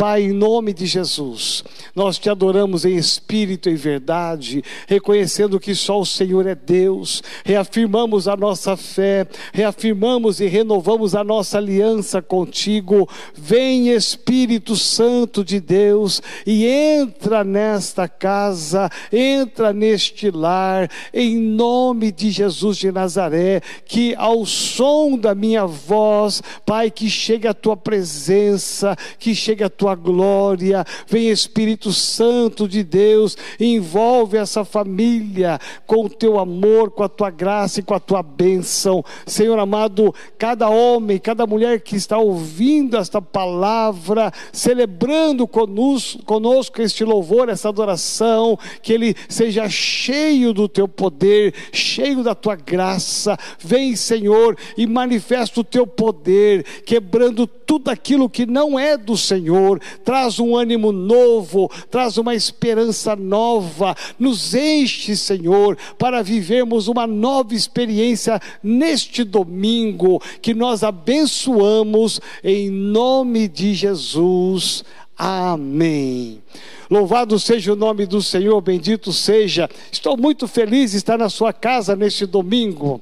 Pai, em nome de Jesus, nós te adoramos em espírito e verdade, reconhecendo que só o Senhor é Deus, reafirmamos a nossa fé, reafirmamos e renovamos a nossa aliança contigo. Vem, Espírito Santo de Deus, e entra nesta casa, entra neste lar, em nome de Jesus de Nazaré, que ao som da minha voz, Pai, que chegue a tua presença, que chegue a tua glória, vem Espírito Santo de Deus, envolve essa família com o teu amor, com a tua graça e com a tua bênção. Senhor amado, cada homem, cada mulher que está ouvindo esta palavra, celebrando conosco, conosco este louvor, essa adoração, que ele seja cheio do teu poder, cheio da tua graça. Vem, Senhor, e manifesta o teu poder, quebrando tudo aquilo que não é do Senhor, traz um ânimo novo, traz uma esperança nova, nos enche, Senhor, para vivermos uma nova experiência neste domingo, que nós abençoamos em nome de Jesus. Amém. Louvado seja o nome do Senhor, bendito seja. Estou muito feliz de estar na sua casa neste domingo.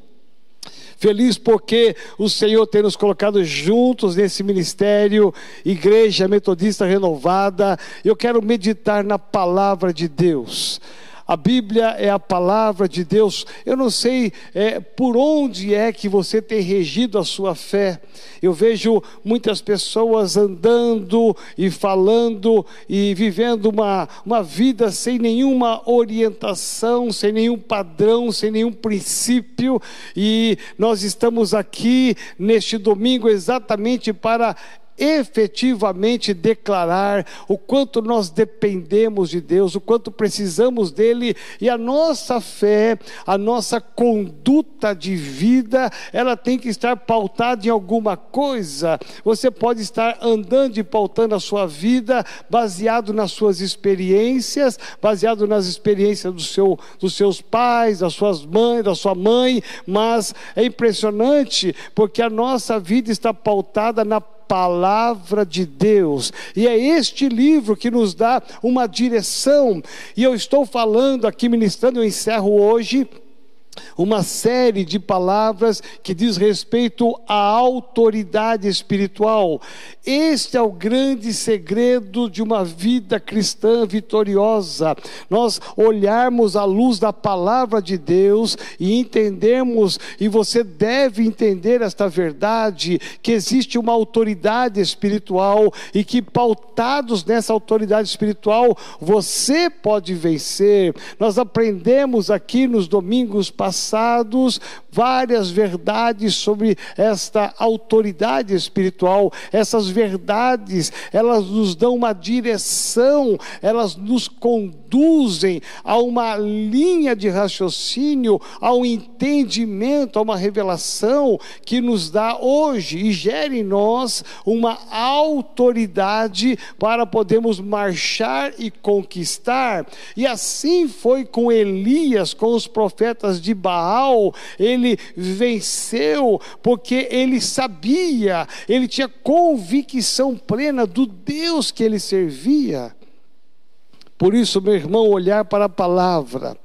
Feliz porque o Senhor tem nos colocado juntos nesse ministério, Igreja Metodista Renovada. Eu quero meditar na palavra de Deus. A Bíblia é a palavra de Deus. Eu não sei é, por onde é que você tem regido a sua fé. Eu vejo muitas pessoas andando e falando e vivendo uma, uma vida sem nenhuma orientação, sem nenhum padrão, sem nenhum princípio. E nós estamos aqui neste domingo exatamente para efetivamente declarar o quanto nós dependemos de Deus, o quanto precisamos dele e a nossa fé, a nossa conduta de vida, ela tem que estar pautada em alguma coisa. Você pode estar andando e pautando a sua vida baseado nas suas experiências, baseado nas experiências do seu, dos seus pais, das suas mães, da sua mãe, mas é impressionante porque a nossa vida está pautada na palavra de Deus. E é este livro que nos dá uma direção. E eu estou falando aqui, ministrando, eu encerro hoje uma série de palavras que diz respeito à autoridade espiritual. Este é o grande segredo de uma vida cristã vitoriosa. Nós olharmos à luz da palavra de Deus e entendermos, e você deve entender esta verdade, que existe uma autoridade espiritual e que pautados nessa autoridade espiritual, você pode vencer. Nós aprendemos aqui nos domingos passados passados várias verdades sobre esta autoridade espiritual. Essas verdades, elas nos dão uma direção, elas nos conduzem a uma linha de raciocínio, a um entendimento, a uma revelação que nos dá hoje e gera em nós uma autoridade para podermos marchar e conquistar. E assim foi com Elias, com os profetas de Baal, ele venceu porque ele sabia, ele tinha convicção plena do Deus que ele servia. Por isso, meu irmão, olhar para a palavra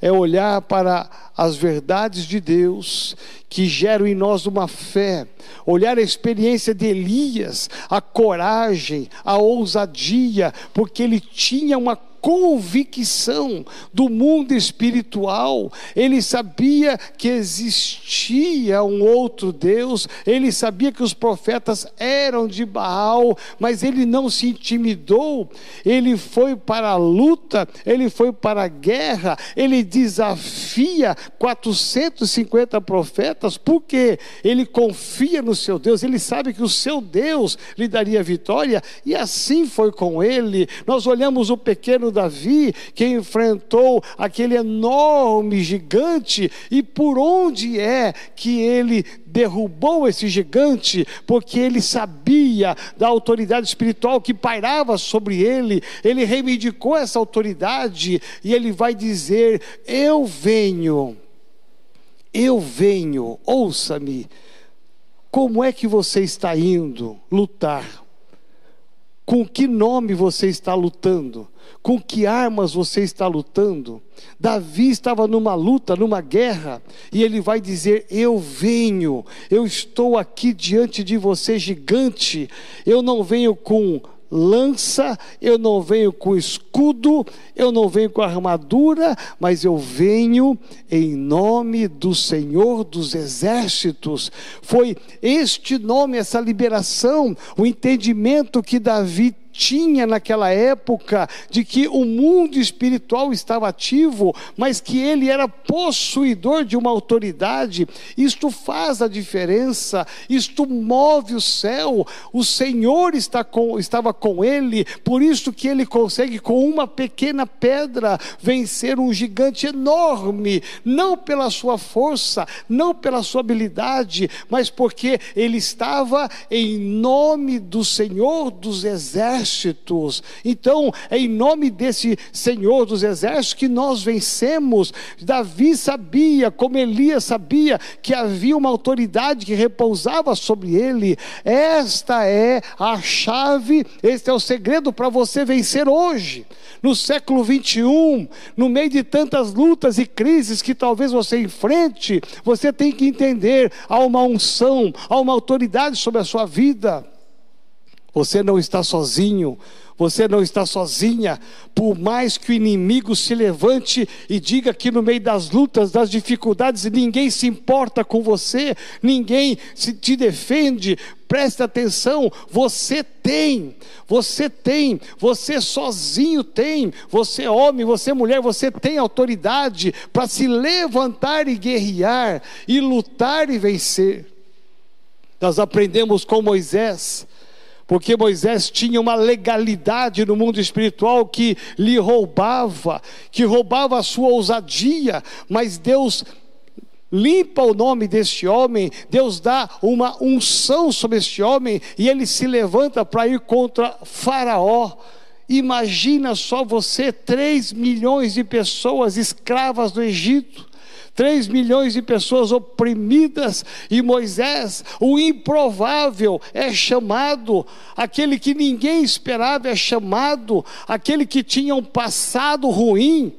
é olhar para as verdades de Deus que geram em nós uma fé, olhar a experiência de Elias, a coragem, a ousadia, porque ele tinha uma convicção do mundo espiritual, ele sabia que existia um outro Deus, ele sabia que os profetas eram de Baal, mas ele não se intimidou, ele foi para a luta, ele foi para a guerra, ele desafia 450 profetas, porque ele confia no seu Deus, ele sabe que o seu Deus lhe daria vitória, e assim foi com ele. Nós olhamos o pequeno Davi, que enfrentou aquele enorme gigante, e por onde é que ele derrubou esse gigante, porque ele sabia da autoridade espiritual que pairava sobre ele, ele reivindicou essa autoridade, e ele vai dizer: Eu venho, eu venho, ouça-me, como é que você está indo lutar? Com que nome você está lutando? Com que armas você está lutando? Davi estava numa luta, numa guerra, e ele vai dizer: Eu venho, eu estou aqui diante de você, gigante. Eu não venho com lança, eu não venho com escudo, eu não venho com armadura, mas eu venho em nome do Senhor dos exércitos. Foi este nome, essa liberação, o entendimento que Davi tinha naquela época de que o mundo espiritual estava ativo, mas que ele era possuidor de uma autoridade. Isto faz a diferença, isto move o céu. O Senhor está com, estava com ele, por isso que ele consegue com uma pequena pedra vencer um gigante enorme, não pela sua força, não pela sua habilidade, mas porque ele estava em nome do Senhor dos exércitos exércitos. Então, é em nome desse Senhor dos exércitos que nós vencemos. Davi sabia, como Elias sabia, que havia uma autoridade que repousava sobre ele. Esta é a chave, este é o segredo para você vencer hoje. No século 21, no meio de tantas lutas e crises que talvez você enfrente, você tem que entender: há uma unção, há uma autoridade sobre a sua vida. Você não está sozinho, você não está sozinha. Por mais que o inimigo se levante e diga que no meio das lutas, das dificuldades, ninguém se importa com você, ninguém se te defende. Preste atenção, você tem, você tem, você sozinho tem, você é homem, você é mulher, você tem autoridade para se levantar e guerrear, e lutar e vencer. Nós aprendemos com Moisés porque Moisés tinha uma legalidade no mundo espiritual que lhe roubava, que roubava a sua ousadia, mas Deus limpa o nome deste homem, Deus dá uma unção sobre este homem e ele se levanta para ir contra Faraó. Imagina só você, 3 milhões de pessoas escravas do Egito. 3 milhões de pessoas oprimidas, e Moisés, o improvável, é chamado, aquele que ninguém esperava é chamado, aquele que tinha um passado ruim,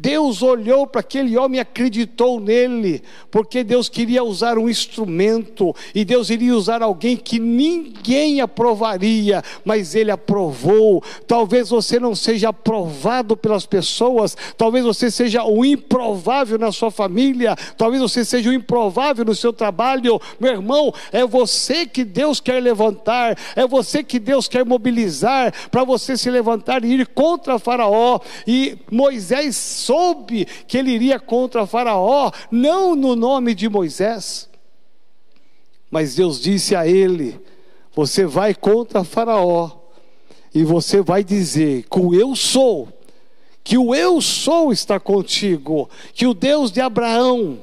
Deus olhou para aquele homem e acreditou nele, porque Deus queria usar um instrumento, e Deus iria usar alguém que ninguém aprovaria, mas ele aprovou. Talvez você não seja aprovado pelas pessoas, talvez você seja o improvável na sua família, talvez você seja o improvável no seu trabalho. Meu irmão, é você que Deus quer levantar, é você que Deus quer mobilizar para você se levantar e ir contra Faraó. E Moisés soube que ele iria contra Faraó, não no nome de Moisés, mas Deus disse a ele: Você vai contra Faraó, e você vai dizer que o eu sou, que o eu sou está contigo, que o Deus de Abraão,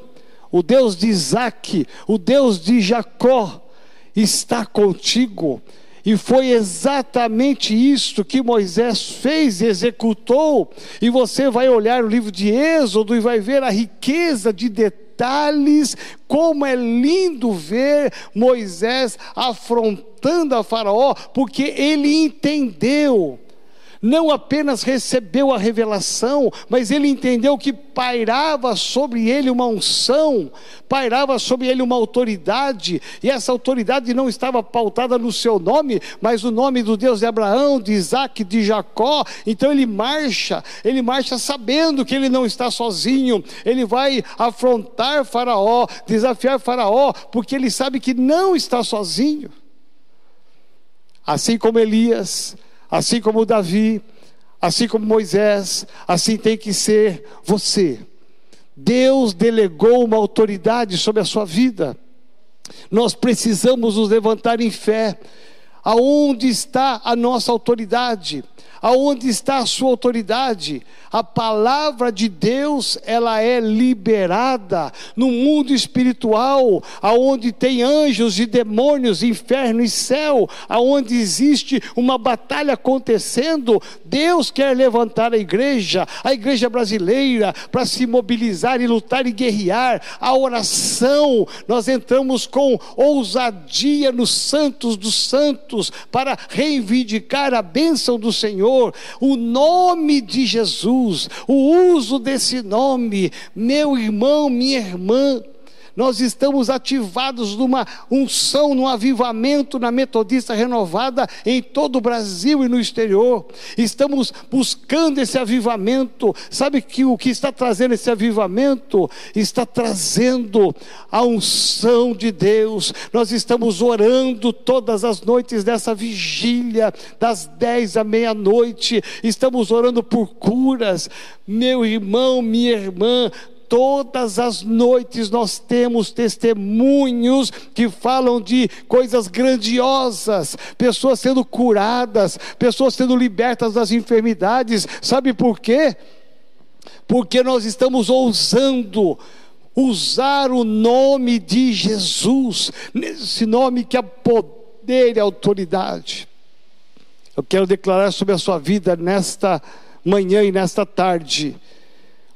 o Deus de Isaac, o Deus de Jacó está contigo. E foi exatamente isto que Moisés fez e executou. E você vai olhar o livro de Êxodo e vai ver a riqueza de detalhes, como é lindo ver Moisés afrontando a Faraó, porque ele entendeu não apenas recebeu a revelação, mas ele entendeu que pairava sobre ele uma unção, pairava sobre ele uma autoridade, e essa autoridade não estava pautada no seu nome, mas o nome do Deus de Abraão, de Isaac, de Jacó. Então ele marcha, ele marcha sabendo que ele não está sozinho, ele vai afrontar Faraó, desafiar Faraó, porque ele sabe que não está sozinho. Assim como Elias, Assim como Davi, assim como Moisés, assim tem que ser você. Deus delegou uma autoridade sobre a sua vida. Nós precisamos nos levantar em fé. Aonde está a nossa autoridade? Aonde está a sua autoridade? A palavra de Deus, ela é liberada no mundo espiritual, aonde tem anjos e demônios, inferno e céu, aonde existe uma batalha acontecendo. Deus quer levantar a igreja, a igreja brasileira, para se mobilizar e lutar e guerrear. A oração, nós entramos com ousadia nos santos dos santos para reivindicar a bênção do Senhor, o nome de Jesus, o uso desse nome, meu irmão, minha irmã nós estamos ativados numa unção, num avivamento na Metodista Renovada em todo o Brasil e no exterior. Estamos buscando esse avivamento. Sabe que o que está trazendo esse avivamento? Está trazendo a unção de Deus. Nós estamos orando todas as noites dessa vigília, das dez à meia-noite. Estamos orando por curas. Meu irmão, minha irmã, todas as noites nós temos testemunhos que falam de coisas grandiosas, pessoas sendo curadas, pessoas sendo libertas das enfermidades. Sabe por quê? Porque nós estamos ousando usar o nome de Jesus, nesse nome que é poder e autoridade. Eu quero declarar sobre a sua vida nesta manhã e nesta tarde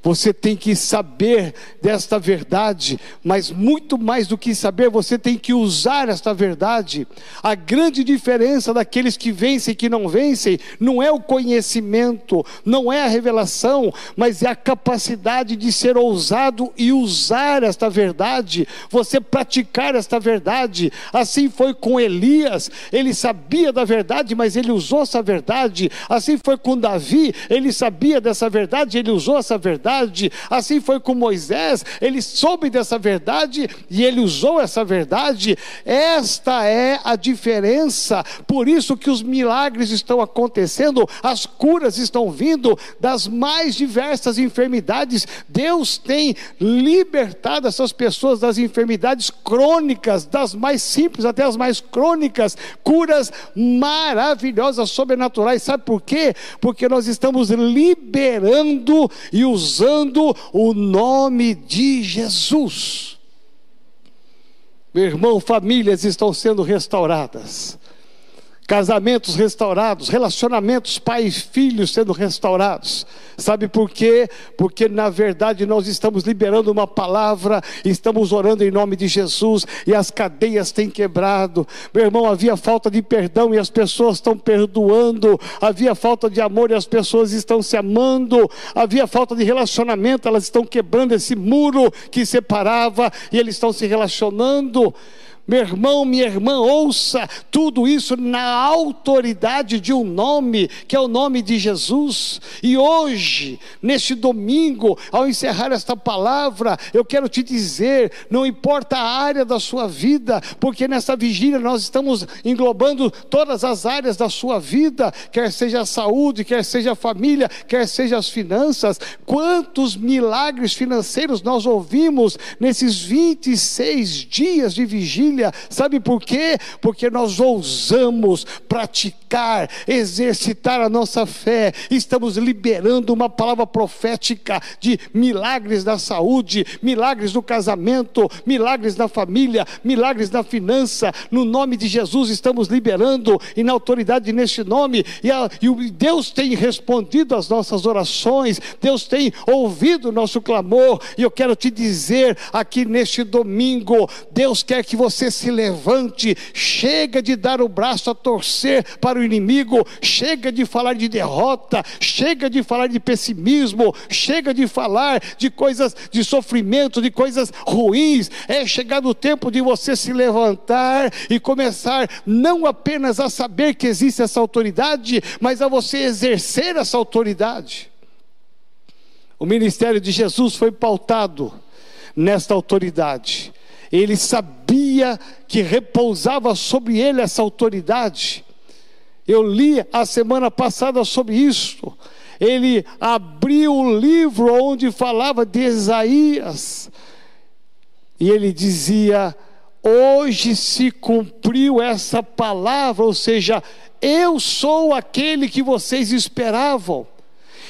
você tem que saber desta verdade, mas muito mais do que saber, você tem que usar esta verdade. A grande diferença daqueles que vencem e que não vencem não é o conhecimento, não é a revelação, mas é a capacidade de ser ousado e usar esta verdade, você praticar esta verdade. Assim foi com Elias, ele sabia da verdade, mas ele usou essa verdade. Assim foi com Davi, ele sabia dessa verdade, ele usou essa verdade verdade. Assim foi com Moisés, ele soube dessa verdade e ele usou essa verdade. Esta é a diferença. Por isso que os milagres estão acontecendo, as curas estão vindo das mais diversas enfermidades. Deus tem libertado essas pessoas das enfermidades crônicas, das mais simples até as mais crônicas, curas maravilhosas, sobrenaturais. Sabe por quê? Porque nós estamos liberando e usando usando o nome de Jesus. Meu irmão, famílias estão sendo restauradas casamentos restaurados, relacionamentos pai e sendo restaurados. Sabe por quê? Porque na verdade nós estamos liberando uma palavra, estamos orando em nome de Jesus e as cadeias têm quebrado. Meu irmão, havia falta de perdão e as pessoas estão perdoando, havia falta de amor e as pessoas estão se amando, havia falta de relacionamento, elas estão quebrando esse muro que separava e eles estão se relacionando. Meu irmão, minha irmã, ouça tudo isso na autoridade de um nome, que é o nome de Jesus. E hoje, neste domingo, ao encerrar esta palavra, eu quero te dizer: não importa a área da sua vida, porque nessa vigília nós estamos englobando todas as áreas da sua vida, quer seja a saúde, quer seja a família, quer seja as finanças. Quantos milagres financeiros nós ouvimos nesses 26 dias de vigília? Família. Sabe por quê? Porque nós ousamos praticar, exercitar a nossa fé. Estamos liberando uma palavra profética de milagres da saúde, milagres do casamento, milagres da família, milagres da finança. No nome de Jesus estamos liberando e na autoridade neste nome. E, a, e Deus tem respondido às nossas orações. Deus tem ouvido o nosso clamor. E eu quero te dizer aqui neste domingo, Deus quer que você você se levante, chega de dar o braço a torcer para o inimigo, chega de falar de derrota, chega de falar de pessimismo, chega de falar de coisas de sofrimento, de coisas ruins. É chegado o tempo de você se levantar e começar não apenas a saber que existe essa autoridade, mas a você exercer essa autoridade. O ministério de Jesus foi pautado nesta autoridade. Ele sabia que repousava sobre ele essa autoridade. Eu li a semana passada sobre isso. Ele abriu o livro onde falava de Isaías. E ele dizia: Hoje se cumpriu essa palavra, ou seja, Eu sou aquele que vocês esperavam.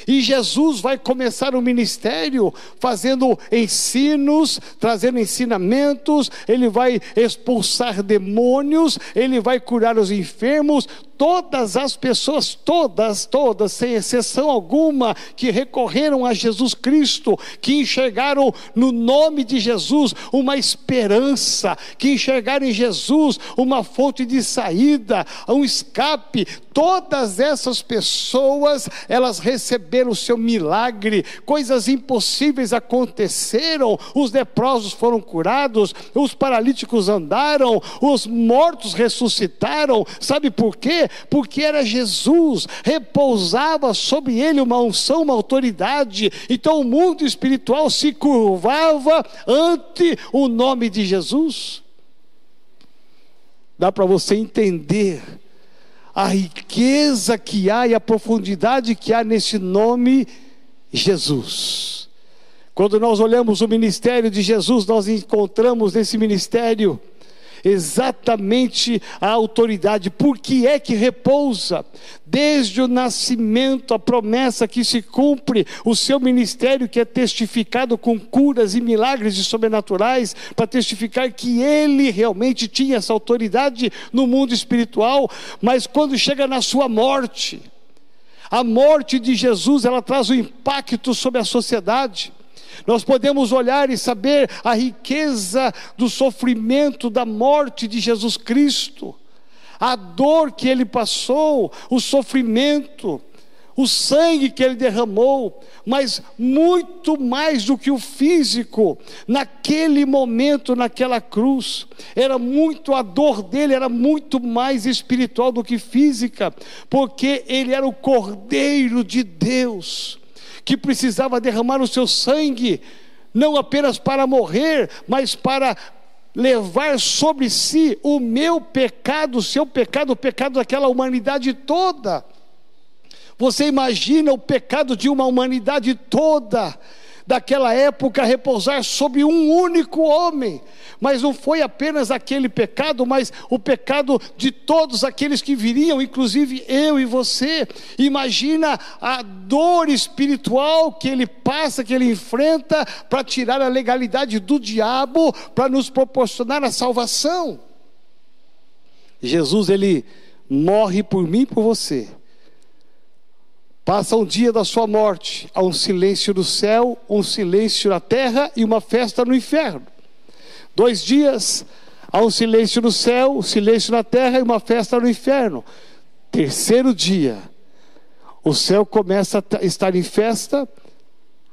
E Jesus vai começar o ministério fazendo ensinos, trazendo ensinamentos, ele vai expulsar demônios, ele vai curar os enfermos, todas as pessoas, todas, todas, sem exceção alguma, que recorreram a Jesus Cristo, que enxergaram no nome de Jesus uma esperança, que enxergaram em Jesus uma fonte de saída, um escape, todas essas pessoas, elas receberam o seu milagre, coisas impossíveis aconteceram, os leprosos foram curados, os paralíticos andaram, os mortos ressuscitaram, sabe por quê? porque era Jesus, repousava sobre ele uma unção, uma autoridade, então o mundo espiritual se curvava ante o nome de Jesus. Dá para você entender a riqueza que há e a profundidade que há nesse nome Jesus. Quando nós olhamos o ministério de Jesus, nós encontramos nesse ministério exatamente a autoridade, por que é que repousa? Desde o nascimento, a promessa que se cumpre, o seu ministério que é testificado com curas e milagres e sobrenaturais, para testificar que ele realmente tinha essa autoridade no mundo espiritual, mas quando chega na sua morte, a morte de Jesus, ela traz um impacto sobre a sociedade. Nós podemos olhar e saber a riqueza do sofrimento da morte de Jesus Cristo, a dor que ele passou, o sofrimento, o sangue que ele derramou, mas muito mais do que o físico, naquele momento, naquela cruz, era muito a dor dele, era muito mais espiritual do que física, porque ele era o Cordeiro de Deus que precisava derramar o seu sangue, não apenas para morrer, mas para levar sobre si o meu pecado, o seu pecado, o pecado daquela humanidade toda. Você imagina o pecado de uma humanidade toda daquela época repousar sobre um único homem. Mas não foi apenas aquele pecado, mas o pecado de todos aqueles que viriam, inclusive eu e você. Imagina a dor espiritual que ele passa, que ele enfrenta para tirar a legalidade do diabo, para nos proporcionar a salvação. Jesus ele morre por mim e por você Passa um dia da sua morte, há um silêncio no céu, um silêncio na terra e uma festa no inferno. Dois dias, há um silêncio no céu, um silêncio na terra e uma festa no inferno. Terceiro dia, o céu começa a estar em festa,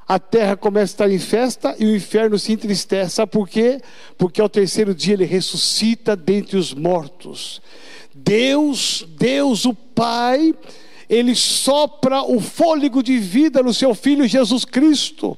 a terra começa a estar em festa e o inferno se entristece. Sabe por quê? Porque ao terceiro dia ele ressuscita dentre os mortos. Deus, Deus o Pai, ele sopra o fôlego de vida no seu filho Jesus Cristo.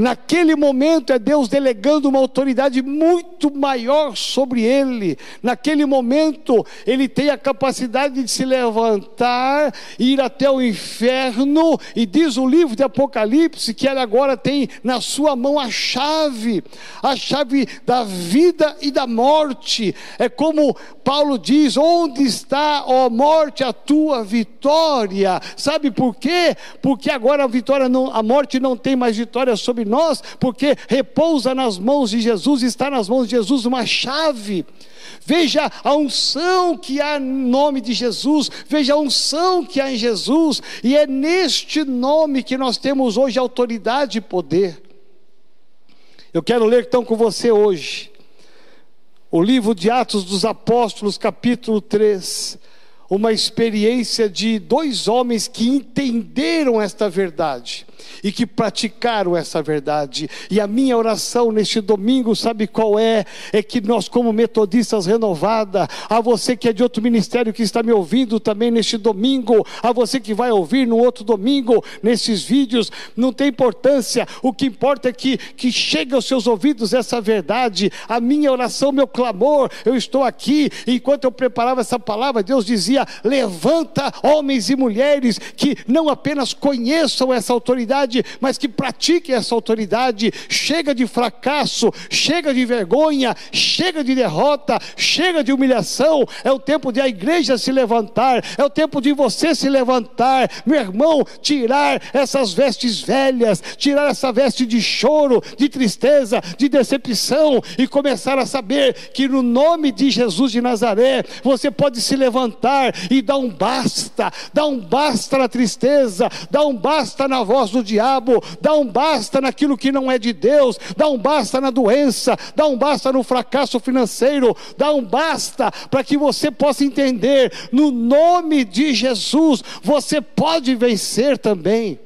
Naquele momento é Deus delegando uma autoridade muito maior sobre ele. Naquele momento ele tem a capacidade de se levantar, ir até o inferno, e diz o livro de Apocalipse que ele agora tem na sua mão a chave, a chave da vida e da morte. É como Paulo diz: Onde está, ó morte, a tua vitória? Sabe por quê? Porque agora a vitória não, a morte não tem mais vitória sobre nós, porque repousa nas mãos de Jesus, está nas mãos de Jesus uma chave. Veja a unção que há em nome de Jesus, veja a unção que há em Jesus, e é neste nome que nós temos hoje autoridade e poder. Eu quero ler então com você hoje o livro de Atos dos Apóstolos, capítulo 3, uma experiência de dois homens que entenderam esta verdade e que praticaram essa verdade. E a minha oração neste domingo, sabe qual é? É que nós, como metodistas renovada, a você que é de outro ministério que está me ouvindo também neste domingo, a você que vai ouvir no outro domingo, nesses vídeos, não tem importância, o que importa é que, que chegue aos seus ouvidos essa verdade. A minha oração, meu clamor, eu estou aqui, enquanto eu preparava essa palavra, Deus dizia: levanta homens e mulheres que não apenas conheçam essa autoridade, mas que pratique essa autoridade. Chega de fracasso, chega de vergonha, chega de derrota, chega de humilhação. É o tempo de a igreja se levantar, é o tempo de você se levantar, meu irmão, tirar essas vestes velhas, tirar essa veste de choro, de tristeza, de decepção e começar a saber que no nome de Jesus de Nazaré, você pode se levantar e dar um basta, dar um basta na tristeza, dar um basta na voz do diabo, dar um basta naquilo que não é de Deus, dar um basta na doença, dar um basta no fracasso financeiro, dar um basta para que você possa entender, no nome de Jesus, você pode vencer também.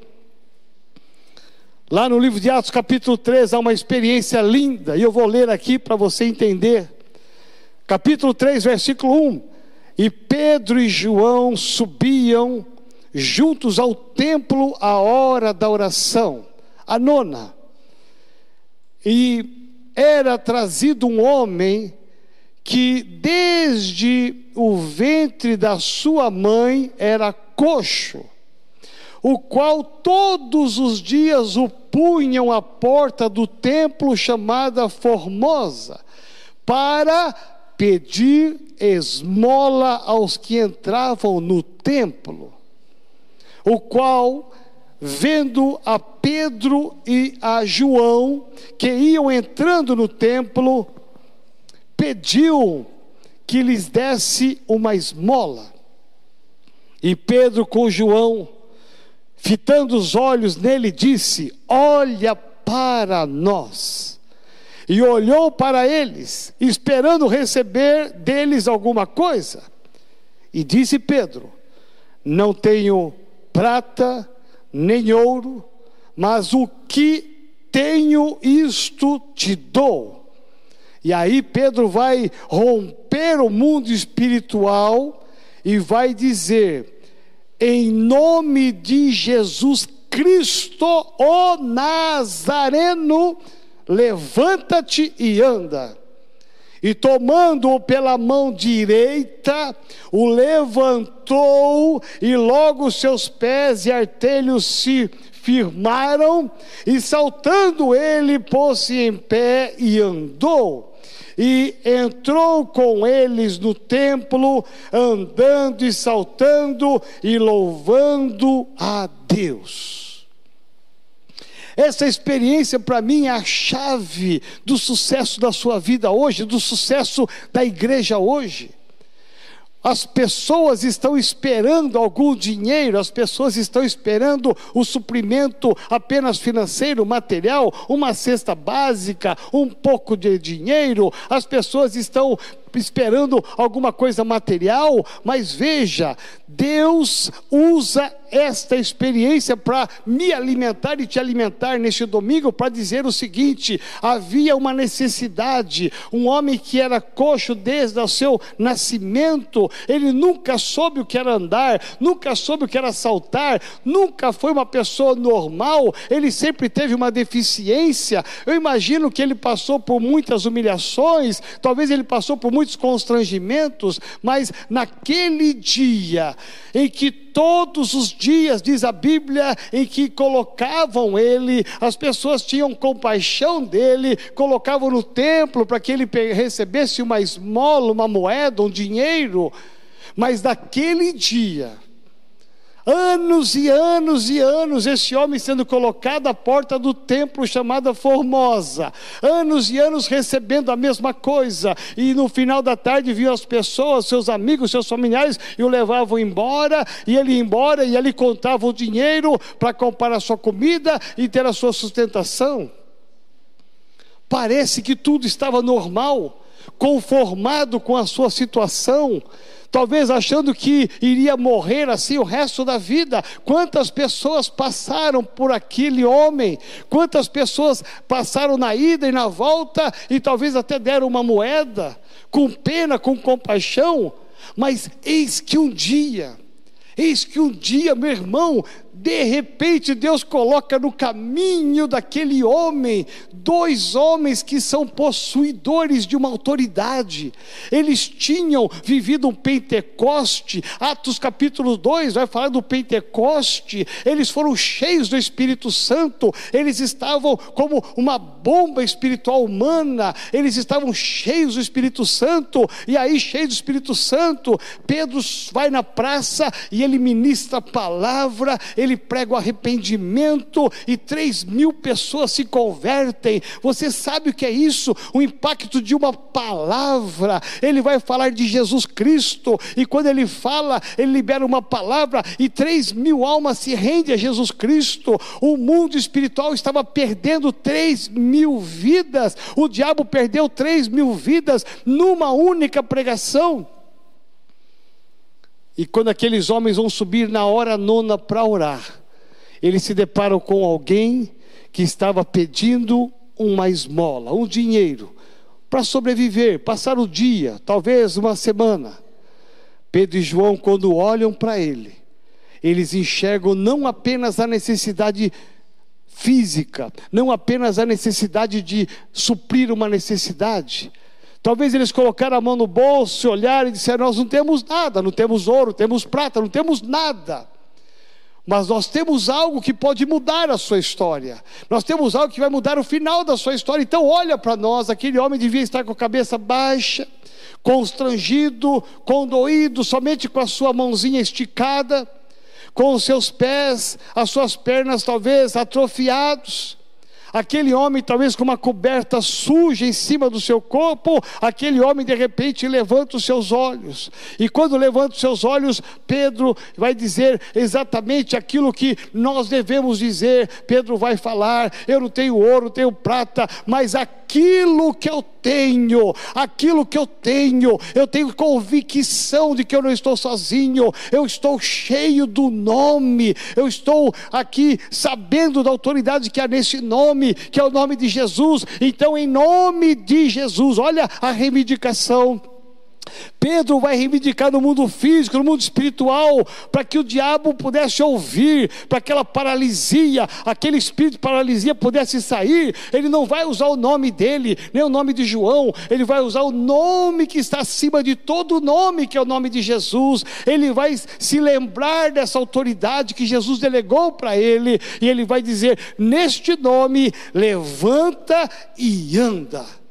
Lá no livro de Atos, capítulo 3, há uma experiência linda, e eu vou ler aqui para você entender. Capítulo 3, versículo 1. E Pedro e João subiam juntos ao templo à hora da oração, a nona. E era trazido um homem que desde o ventre da sua mãe era coxo, o qual todos os dias o punham à porta do templo chamada Formosa, para pedir esmola aos que entravam no templo, o qual, vendo a Pedro e a João, que iam entrando no templo, pediu que lhes desse uma esmola. E Pedro com João, fitando os olhos nele, disse: Olha para nós e olhou para eles, esperando receber deles alguma coisa. E disse Pedro: Não tenho prata nem ouro, mas o que tenho, isto te dou. E aí Pedro vai romper o mundo espiritual e vai dizer: Em nome de Jesus Cristo, o Nazareno, levanta-te e anda. E tomando-o pela mão direita, o levantou, e logo seus pés e artelhos se firmaram, e saltando ele, pôs-se em pé e andou. E entrou com eles no templo, andando e saltando e louvando a Deus. Essa experiência para mim é a chave do sucesso da sua vida hoje, do sucesso da igreja hoje. As pessoas estão esperando algum dinheiro, as pessoas estão esperando o suprimento apenas financeiro, material, uma cesta básica, um pouco de dinheiro, as pessoas estão esperando alguma coisa material, mas veja, Deus usa esta experiência para me alimentar e te alimentar neste domingo para dizer o seguinte: havia uma necessidade, um homem que era coxo desde o seu nascimento, ele nunca soube o que era andar, nunca soube o que era saltar, nunca foi uma pessoa normal, ele sempre teve uma deficiência. Eu imagino que ele passou por muitas humilhações, talvez ele passou por muitos constrangimentos, mas naquele dia em que todos os dias, diz a Bíblia, em que colocavam ele, as pessoas tinham compaixão dele, colocavam no templo para que ele recebesse uma esmola, uma moeda, um dinheiro, mas naquele dia, Anos e anos e anos esse homem sendo colocado à porta do templo chamada Formosa. Anos e anos recebendo a mesma coisa. E no final da tarde viam as pessoas, seus amigos, seus familiares, e o levavam embora. E ele ia embora e ele contava o dinheiro para comprar a sua comida e ter a sua sustentação. Parece que tudo estava normal, conformado com a sua situação talvez achando que iria morrer assim o resto da vida. Quantas pessoas passaram por aquele homem? Quantas pessoas passaram na ida e na volta e talvez até deram uma moeda, com pena, com compaixão? Mas eis que um dia, eis que um dia, meu irmão, De repente, Deus coloca no caminho daquele homem dois homens que são possuidores de uma autoridade. Eles tinham vivido um Pentecoste, Atos capítulo 2 vai falar do Pentecoste. Eles foram cheios do Espírito Santo, eles estavam como uma bomba espiritual humana, eles estavam cheios do Espírito Santo, e aí, cheios do Espírito Santo, Pedro vai na praça e ele ministra a palavra, ele prega o arrependimento, e três mil pessoas se convertem. Você sabe o que é isso? O impacto de uma palavra. Ele vai falar de Jesus Cristo, e quando ele fala, ele libera uma palavra, e três mil almas se rendem a Jesus Cristo. O mundo espiritual estava perdendo três mil vidas, o diabo perdeu três mil vidas numa única pregação. E quando aqueles homens vão subir na hora nona para orar, eles se deparam com alguém que estava pedindo uma esmola, um dinheiro, para sobreviver, passar o dia, talvez uma semana. Pedro e João, quando olham para ele, eles enxergam não apenas a necessidade física, não apenas a necessidade de suprir uma necessidade. Talvez eles colocaram a mão no bolso, olharam e disseram: Nós não temos nada, não temos ouro, temos prata, não temos nada. Mas nós temos algo que pode mudar a sua história. Nós temos algo que vai mudar o final da sua história. Então, olha para nós: aquele homem devia estar com a cabeça baixa, constrangido, condoído, somente com a sua mãozinha esticada com os seus pés, as suas pernas talvez atrofiados. Aquele homem, talvez com uma coberta suja em cima do seu corpo, aquele homem de repente levanta os seus olhos, e quando levanta os seus olhos, Pedro vai dizer exatamente aquilo que nós devemos dizer. Pedro vai falar: Eu não tenho ouro, tenho prata, mas aquilo que eu tenho, aquilo que eu tenho, eu tenho convicção de que eu não estou sozinho, eu estou cheio do nome, eu estou aqui sabendo da autoridade que há nesse nome, que é o nome de Jesus. Então, em nome de Jesus, olha a reivindicação Pedro vai reivindicar no mundo físico, no mundo espiritual, para que o diabo pudesse ouvir, para aquela paralisia, aquele espírito de paralisia pudesse sair. Ele não vai usar o nome dele, nem o nome de João, ele vai usar o nome que está acima de todo nome, que é o nome de Jesus. Ele vai se lembrar dessa autoridade que Jesus delegou para ele, e ele vai dizer: Neste nome, levanta e anda.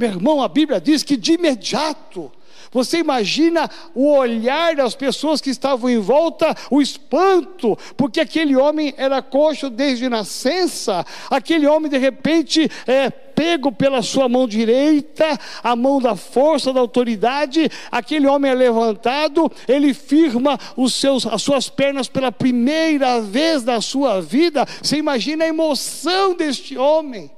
Meu irmão, a Bíblia diz que de imediato, você imagina o olhar das pessoas que estavam em volta, o espanto, porque aquele homem era coxo desde nascença, aquele homem de repente é pego pela sua mão direita, a mão da força, da autoridade, aquele homem é levantado, ele firma os seus, as suas pernas pela primeira vez na sua vida. Você imagina a emoção deste homem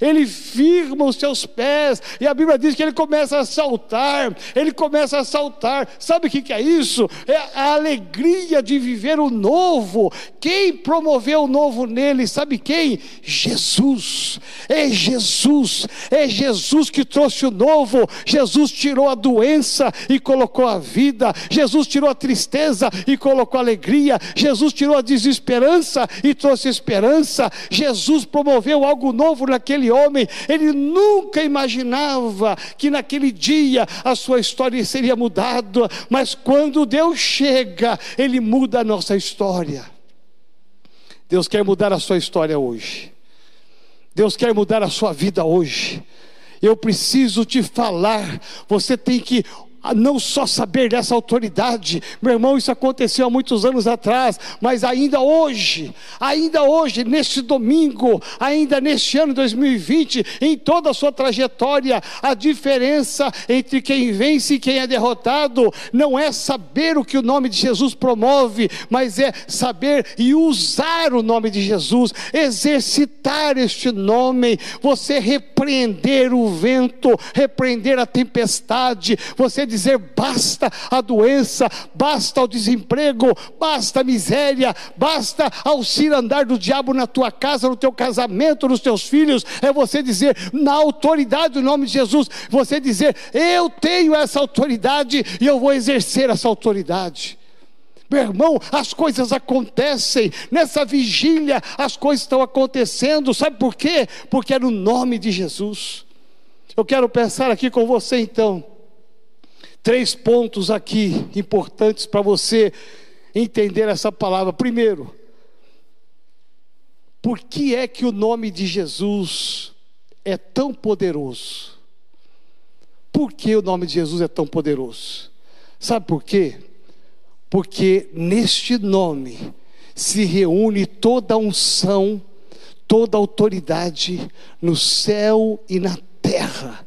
ele firma os seus pés, e a Bíblia diz que ele começa a saltar, ele começa a saltar. Sabe o que é isso? É a alegria de viver o novo. Quem promoveu o novo nele? Sabe quem? Jesus. É Jesus, é Jesus que trouxe o novo. Jesus tirou a doença e colocou a vida. Jesus tirou a tristeza e colocou a alegria. Jesus tirou a desesperança e trouxe esperança. Jesus promoveu algo novo naquele homem, ele nunca imaginava que naquele dia a sua história seria mudada, mas quando Deus chega, ele muda a nossa história. Deus quer mudar a sua história hoje. Deus quer mudar a sua vida hoje. Eu preciso te falar, você tem que não só saber dessa autoridade, meu irmão, isso aconteceu há muitos anos atrás, mas ainda hoje, ainda hoje, neste domingo, ainda neste ano 2020, em toda a sua trajetória, a diferença entre quem vence e quem é derrotado não é saber o que o nome de Jesus promove, mas é saber e usar o nome de Jesus, exercitar este nome, você repreender o vento, repreender a tempestade, você dizer basta a doença, basta o desemprego, basta a miséria, basta ao andar do diabo na tua casa, no teu casamento, nos teus filhos. É você dizer, na autoridade do nome de Jesus, você dizer, eu tenho essa autoridade e eu vou exercer essa autoridade. Meu irmão, as coisas acontecem, nessa vigília as coisas estão acontecendo, sabe por quê? Porque é no nome de Jesus. Eu quero pensar aqui com você então, três pontos aqui importantes para você entender essa palavra. Primeiro, por que é que o nome de Jesus é tão poderoso? Por que o nome de Jesus é tão poderoso? Sabe por quê? Porque neste nome se reúne toda a unção, toda a autoridade no céu e na terra.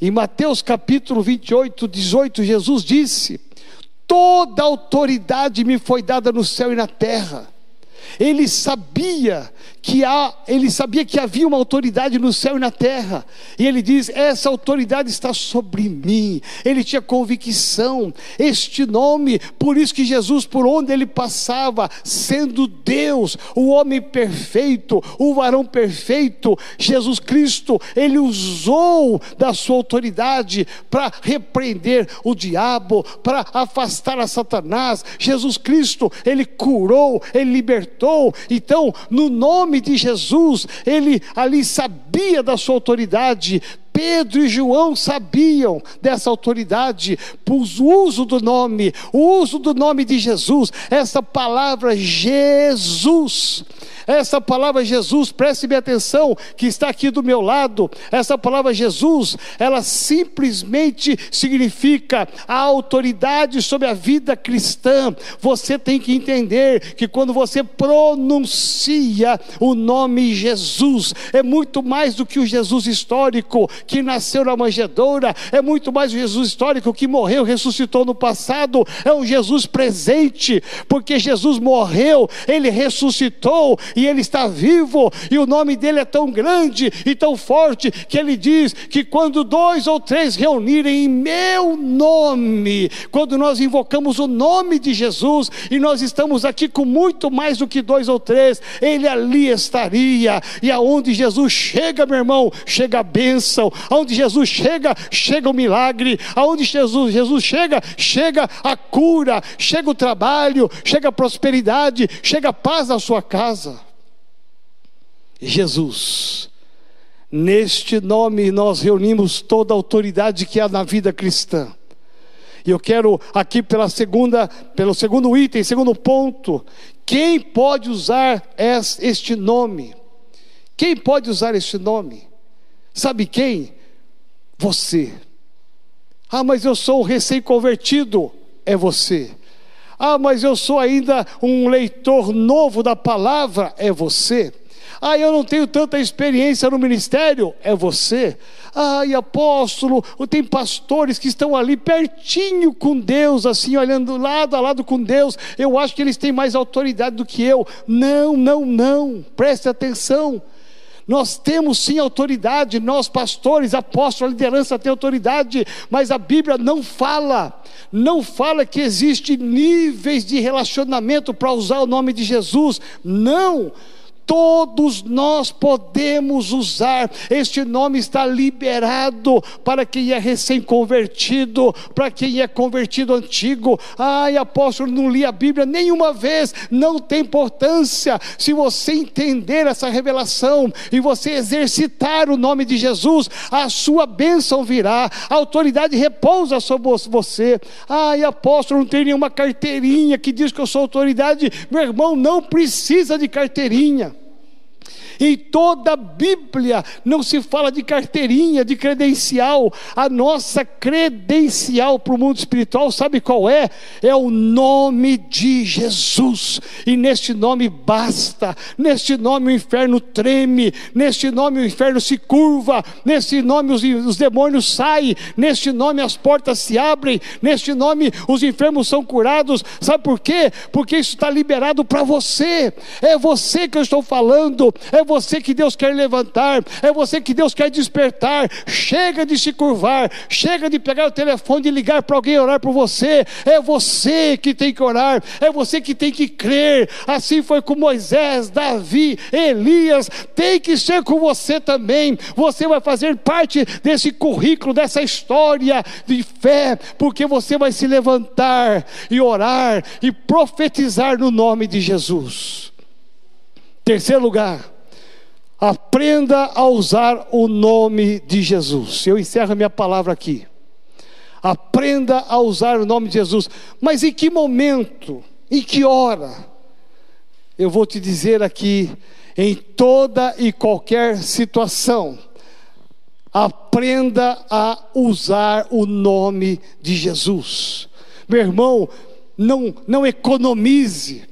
Em Mateus capítulo 28, 18, Jesus disse: Toda autoridade me foi dada no céu e na terra. Ele sabia que há, ele sabia que havia uma autoridade no céu e na terra. E ele diz: "Essa autoridade está sobre mim". Ele tinha convicção, este nome, por isso que Jesus por onde ele passava, sendo Deus, o homem perfeito, o varão perfeito, Jesus Cristo, ele usou da sua autoridade para repreender o diabo, para afastar a Satanás. Jesus Cristo, ele curou, ele libertou. Então, no nome nome de Jesus, ele ali sabia da sua autoridade. Pedro e João sabiam dessa autoridade, por uso do nome, o uso do nome de Jesus, essa palavra Jesus essa palavra Jesus, preste bem atenção, que está aqui do meu lado. Essa palavra Jesus, ela simplesmente significa a autoridade sobre a vida cristã. Você tem que entender que quando você pronuncia o nome Jesus, é muito mais do que o Jesus histórico que nasceu na manjedoura, é muito mais o Jesus histórico que morreu, ressuscitou no passado, é um Jesus presente, porque Jesus morreu, ele ressuscitou e ele está vivo, e o nome dele é tão grande e tão forte que ele diz que quando dois ou três reunirem em meu nome, quando nós invocamos o nome de Jesus e nós estamos aqui com muito mais do que dois ou três, ele ali estaria, e aonde Jesus chega, meu irmão, chega a bênção, aonde Jesus chega, chega o milagre, aonde Jesus, Jesus chega, chega a cura, chega o trabalho, chega a prosperidade, chega a paz na sua casa. Jesus. Neste nome nós reunimos toda a autoridade que há na vida cristã. E eu quero aqui pela segunda, pelo segundo item, segundo ponto, quem pode usar este nome? Quem pode usar este nome? Sabe quem? Você. Ah, mas eu sou recém-convertido. É você. Ah, mas eu sou ainda um leitor novo da palavra. É você. Ah, eu não tenho tanta experiência no ministério. É você. Ai, apóstolo, tem pastores que estão ali pertinho com Deus, assim, olhando lado a lado com Deus. Eu acho que eles têm mais autoridade do que eu. Não, não, não. Preste atenção. Nós temos sim autoridade, nós pastores, apóstolos, a liderança tem autoridade, mas a Bíblia não fala, não fala que existe níveis de relacionamento para usar o nome de Jesus. Não. Todos nós podemos usar, este nome está liberado para quem é recém-convertido, para quem é convertido antigo. Ai, apóstolo, não li a Bíblia nenhuma vez, não tem importância. Se você entender essa revelação e você exercitar o nome de Jesus, a sua bênção virá, a autoridade repousa sobre você. Ai, apóstolo, não tem nenhuma carteirinha que diz que eu sou autoridade. Meu irmão, não precisa de carteirinha. Em toda a Bíblia não se fala de carteirinha, de credencial. A nossa credencial para o mundo espiritual, sabe qual é? É o nome de Jesus. E neste nome basta. Neste nome o inferno treme. Neste nome o inferno se curva. Neste nome os, os demônios saem. Neste nome as portas se abrem. Neste nome os enfermos são curados. Sabe por quê? Porque isso está liberado para você. É você que eu estou falando. É é você que Deus quer levantar, é você que Deus quer despertar. Chega de se curvar, chega de pegar o telefone e ligar para alguém orar por você. É você que tem que orar, é você que tem que crer. Assim foi com Moisés, Davi, Elias, tem que ser com você também. Você vai fazer parte desse currículo, dessa história de fé, porque você vai se levantar e orar e profetizar no nome de Jesus. Terceiro lugar, aprenda a usar o nome de Jesus. Eu encerro a minha palavra aqui. Aprenda a usar o nome de Jesus. Mas em que momento? Em que hora? Eu vou te dizer aqui, em toda e qualquer situação, aprenda a usar o nome de Jesus. Meu irmão, não, não economize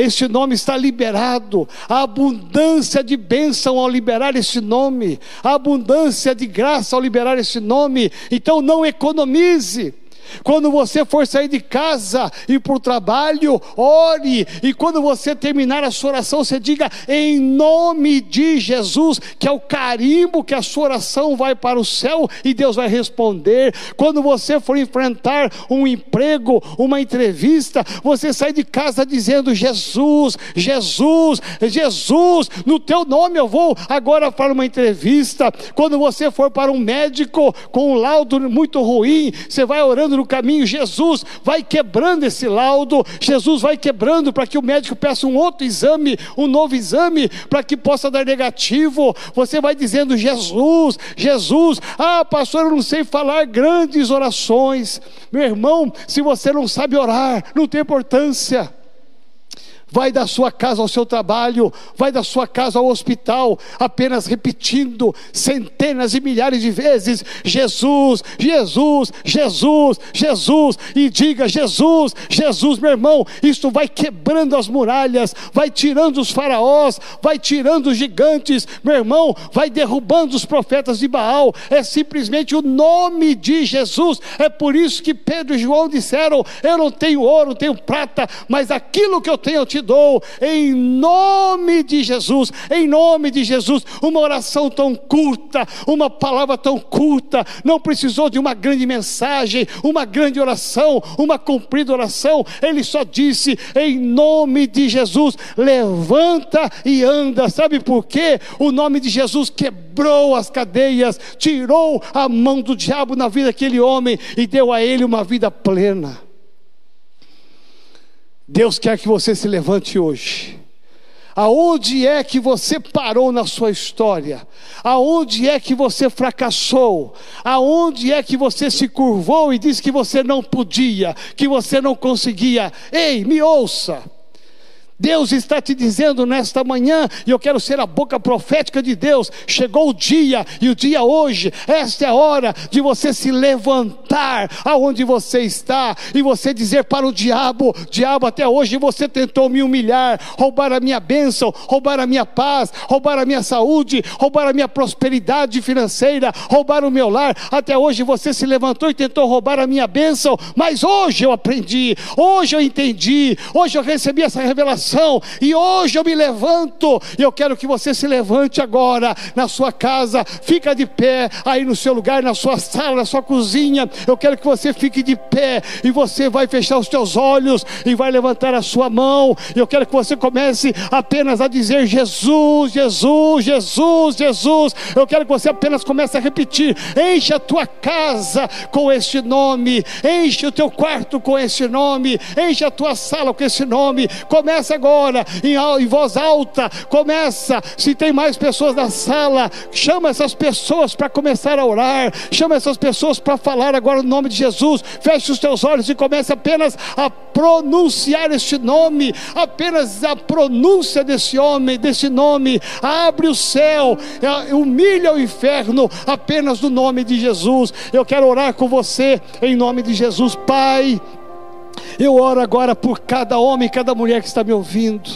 este nome está liberado. A abundância de bênção ao liberar este nome, a abundância de graça ao liberar este nome. Então não economize. Quando você for sair de casa e para o trabalho, ore. E quando você terminar a sua oração, você diga em nome de Jesus, que é o carimbo que a sua oração vai para o céu e Deus vai responder. Quando você for enfrentar um emprego, uma entrevista, você sai de casa dizendo: Jesus, Jesus, Jesus, no teu nome eu vou agora para uma entrevista. Quando você for para um médico com um laudo muito ruim, você vai orando no caminho, Jesus vai quebrando esse laudo, Jesus vai quebrando para que o médico peça um outro exame, um novo exame, para que possa dar negativo. Você vai dizendo: Jesus, Jesus, ah, pastor, eu não sei falar grandes orações. Meu irmão, se você não sabe orar, não tem importância vai da sua casa ao seu trabalho, vai da sua casa ao hospital, apenas repetindo centenas e milhares de vezes: Jesus, Jesus, Jesus, Jesus, e diga: Jesus, Jesus, meu irmão, isto vai quebrando as muralhas, vai tirando os faraós, vai tirando os gigantes, meu irmão, vai derrubando os profetas de Baal, é simplesmente o nome de Jesus, é por isso que Pedro e João disseram: Eu não tenho ouro, não tenho prata, mas aquilo que eu tenho eu te te dou, em nome de Jesus, em nome de Jesus. Uma oração tão curta, uma palavra tão curta, não precisou de uma grande mensagem, uma grande oração, uma cumprida oração. Ele só disse, em nome de Jesus, levanta e anda. Sabe por quê? O nome de Jesus quebrou as cadeias, tirou a mão do diabo na vida daquele homem e deu a ele uma vida plena. Deus quer que você se levante hoje. Aonde é que você parou na sua história? Aonde é que você fracassou? Aonde é que você se curvou e disse que você não podia, que você não conseguia? Ei, me ouça. Deus está te dizendo nesta manhã, e eu quero ser a boca profética de Deus. Chegou o dia, e o dia hoje, esta é a hora de você se levantar aonde você está e você dizer para o diabo: Diabo, até hoje você tentou me humilhar, roubar a minha bênção, roubar a minha paz, roubar a minha saúde, roubar a minha prosperidade financeira, roubar o meu lar. Até hoje você se levantou e tentou roubar a minha bênção, mas hoje eu aprendi, hoje eu entendi, hoje eu recebi essa revelação e hoje eu me levanto, e eu quero que você se levante agora na sua casa, fica de pé aí no seu lugar, na sua sala, na sua cozinha. Eu quero que você fique de pé e você vai fechar os teus olhos e vai levantar a sua mão. Eu quero que você comece apenas a dizer Jesus, Jesus, Jesus, Jesus. Eu quero que você apenas comece a repetir: enche a tua casa com este nome, enche o teu quarto com este nome, enche a tua sala com esse nome. Começa agora, em, voz alta, começa. Se tem mais pessoas na sala, chama essas pessoas para começar a orar, chama essas pessoas para falar agora no nome de Jesus. Feche os teus olhos e comece apenas a pronunciar este nome, apenas a pronúncia desse homem, desse nome. Abre o céu, é, humilha o inferno, apenas no nome de Jesus. Eu quero orar com você em nome de Jesus, Pai. Eu oro agora por cada homem, cada mulher que está me ouvindo.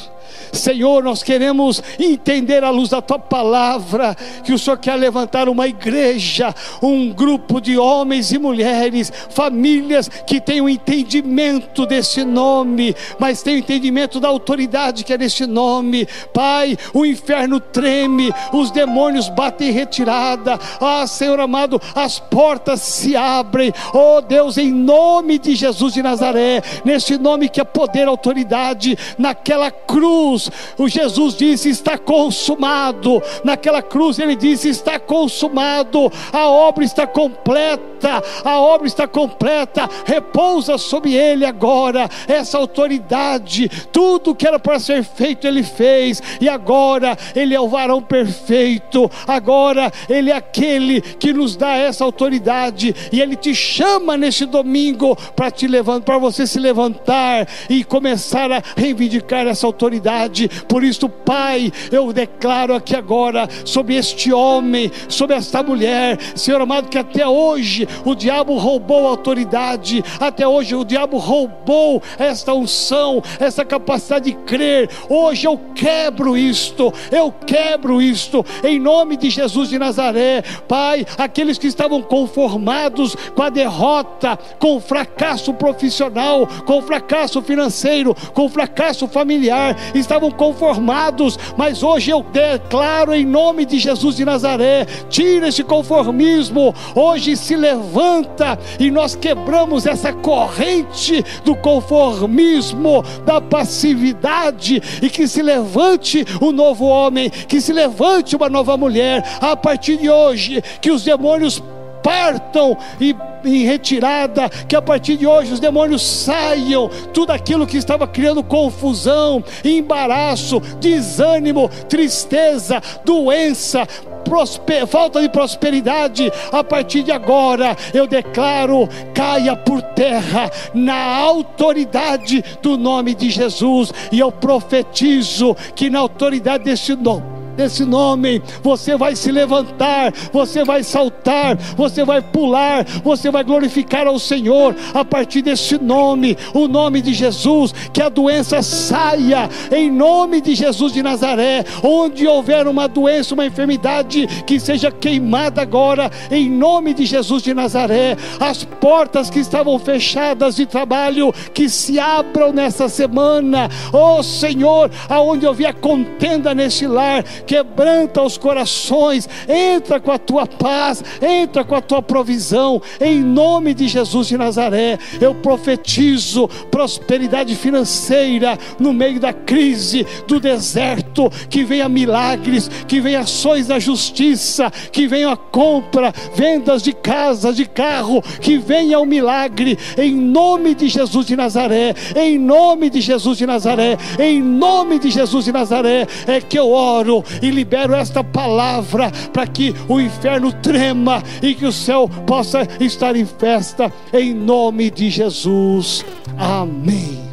Senhor, nós queremos entender à luz da tua palavra que o Senhor quer levantar uma igreja, um grupo de homens e mulheres, famílias que tenham entendimento desse nome, mas tenham entendimento da autoridade que é nesse nome. Pai, o inferno treme, os demônios batem em retirada. Ah, Senhor amado, as portas se abrem. Oh Deus, em nome de Jesus de Nazaré, nesse nome que é poder, autoridade, naquela cruz, o Jesus disse: está consumado. Naquela cruz ele disse: está consumado. A obra está completa. A obra está completa. Repousa sobre ele agora essa autoridade. Tudo que era para ser feito ele fez e agora ele é o varão perfeito. Agora ele é aquele que nos dá essa autoridade e ele te chama neste domingo para te levantar, para você se levantar e começar a reivindicar essa autoridade. Por isso, Pai, eu declaro aqui agora sobre este homem, sobre esta mulher, Senhor amado, que até hoje o diabo roubou a autoridade, até hoje o diabo roubou esta unção, essa capacidade de crer. Hoje eu quebro isto, eu quebro isto, em nome de Jesus de Nazaré, Pai. Aqueles que estavam conformados com a derrota, com o fracasso profissional, com o fracasso financeiro, com o fracasso familiar, estavam conformados, mas hoje eu declaro em nome de Jesus de Nazaré: tira esse conformismo, hoje se levanta e nós quebramos essa corrente do conformismo, da passividade e que se levante o novo homem, que se levante uma nova mulher a partir de hoje, que os demônios partam e em retirada, que a partir de hoje os demônios saiam, tudo aquilo que estava criando confusão, embaraço, desânimo, tristeza, doença, prosper, falta de prosperidade, a partir de agora eu declaro: caia por terra na autoridade do nome de Jesus, e eu profetizo que na autoridade desse nome desse nome, você vai se levantar, você vai saltar, você vai pular, você vai glorificar ao Senhor a partir desse nome, o nome de Jesus, que a doença saia em nome de Jesus de Nazaré, onde houver uma doença, uma enfermidade que seja queimada agora em nome de Jesus de Nazaré, as portas que estavam fechadas de trabalho que se abram nessa semana, oh Senhor, aonde houver contenda nesse lar, quebranta os corações, entra com a tua paz, entra com a tua provisão, em nome de Jesus de Nazaré. Eu profetizo prosperidade financeira no meio da crise, do deserto, que venha milagres, que venha ações da justiça, que venha a compra, vendas de casa, de carro, que venha o milagre, em nome de Jesus de Nazaré, em nome de Jesus de Nazaré, em nome de Jesus de Nazaré, é que eu oro e libero esta palavra para que o inferno trema e que o céu possa estar em festa, em nome de Jesus. Amém.